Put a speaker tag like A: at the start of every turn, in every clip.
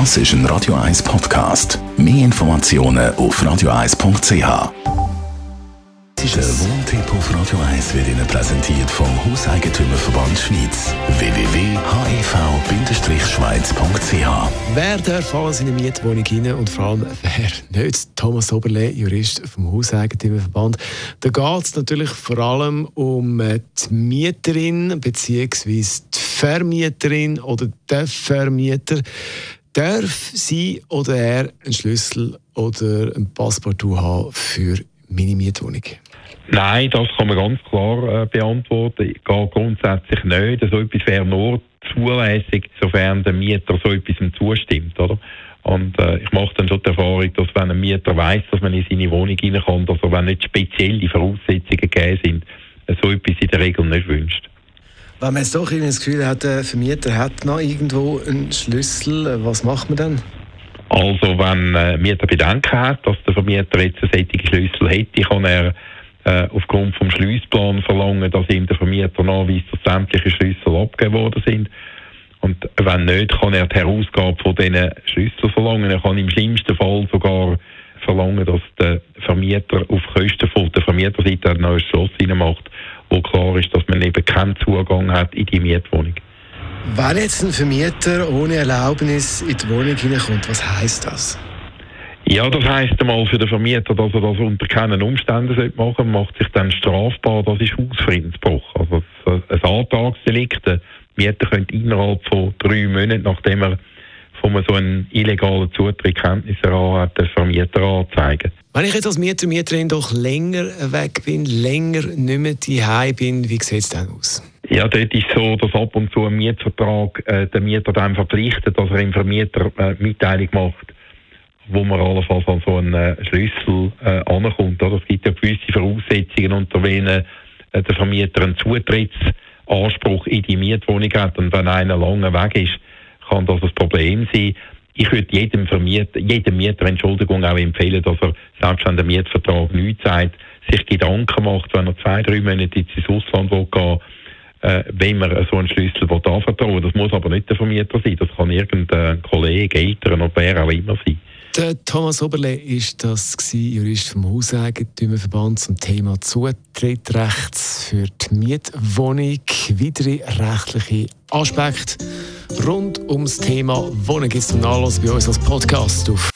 A: Das ist ein Radio 1 Podcast. Mehr Informationen auf radio1.ch. Der Wohntipp auf Radio 1 wird Ihnen präsentiert vom Hauseigentümerverband Schweiz. www.hev-schweiz.ch
B: Wer darf alles in eine Mietwohnung rein und vor allem wer nicht? Thomas Oberle, Jurist vom Hauseigentümerverband. Da geht es natürlich vor allem um äh, die Mieterin bzw. die Vermieterin oder der Vermieter. Darf sie oder er einen Schlüssel oder ein Passport haben für meine Mietwohnung?
C: Nein, das kann man ganz klar äh, beantworten. Geht grundsätzlich nicht. So etwas wäre nur zulässig, sofern der Mieter so etwas zustimmt. Oder? Und äh, ich mache dann schon die Erfahrung, dass wenn ein Mieter weiß, dass man in seine Wohnung reinkommt, also wenn nicht spezielle Voraussetzungen gegeben sind, so etwas in der Regel nicht wünscht.
B: Wenn man jetzt doch das Gefühl hat, der Vermieter hat noch irgendwo einen Schlüssel, was macht man dann?
C: Also wenn ein Mieter Bedenken hat, dass der Vermieter jetzt einen solchen Schlüssel hätte, kann er äh, aufgrund vom Schließplan verlangen, dass ihm der Vermieter nachweist, dass sämtliche Schlüssel abgegeben worden sind. Und wenn nicht, kann er die Herausgabe von diesen Schlüsseln verlangen. Er kann im schlimmsten Fall sogar verlangen, dass der Vermieter auf Kosten von der Vermieterseite ein neues Schloss macht, wo klar ist, dass man eben keinen Zugang hat in die Mietwohnung.
B: Wenn jetzt ein Vermieter ohne Erlaubnis in die Wohnung hineinkommt, was heißt das?
C: Ja, das heisst einmal für den Vermieter, dass er das unter keinen Umständen machen sollte, macht sich dann strafbar, das ist Hausfriedensbruch. Also ein Antragsdelikt. Der Mieter könnte innerhalb von drei Monaten, nachdem er von so einem illegalen Zutritt Kenntnis erhalten hat, den Vermieter anzeigen.
B: Wenn ich jetzt als Mieter, Mieterin doch länger weg bin, länger nicht mehr daheim bin, wie sieht es dann aus?
C: Ja, dort ist so, dass ab und zu ein Mietvertrag äh, den Mieter dann verpflichtet, dass er dem Vermieter äh, Mitteilung macht, wo man allenfalls an so einen äh, Schlüssel äh, ankommt. Oder? Es gibt ja gewisse Voraussetzungen, unter denen äh, der Vermieter einen Zutrittsanspruch in die Mietwohnung hat. Und wenn einer lange weg ist, kann das ein Problem sein. Ich würde jedem Vermieter, jedem Mieter, Entschuldigung, auch empfehlen, dass er, selbst wenn der Mietvertrag nichts sagt, sich Gedanken macht, wenn er zwei, drei Monate ins Ausland will gehen äh, wenn man so einen Schlüssel anvertrauen will. Das muss aber nicht der Vermieter sein, das kann irgendein Kollege, Eltern oder wer auch immer sein.
B: Der Thomas Oberle ist das Jurist vom Hauseigentümerverband zum Thema Zutrittrecht für die Mietwohnung. Weitere rechtliche Aspekte rund ums Thema Wohnen gibt es zum Nachlass bei uns als Podcast auf.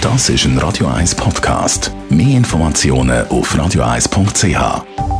A: Das ist ein Radio 1 Podcast. Mehr Informationen auf radio1.ch.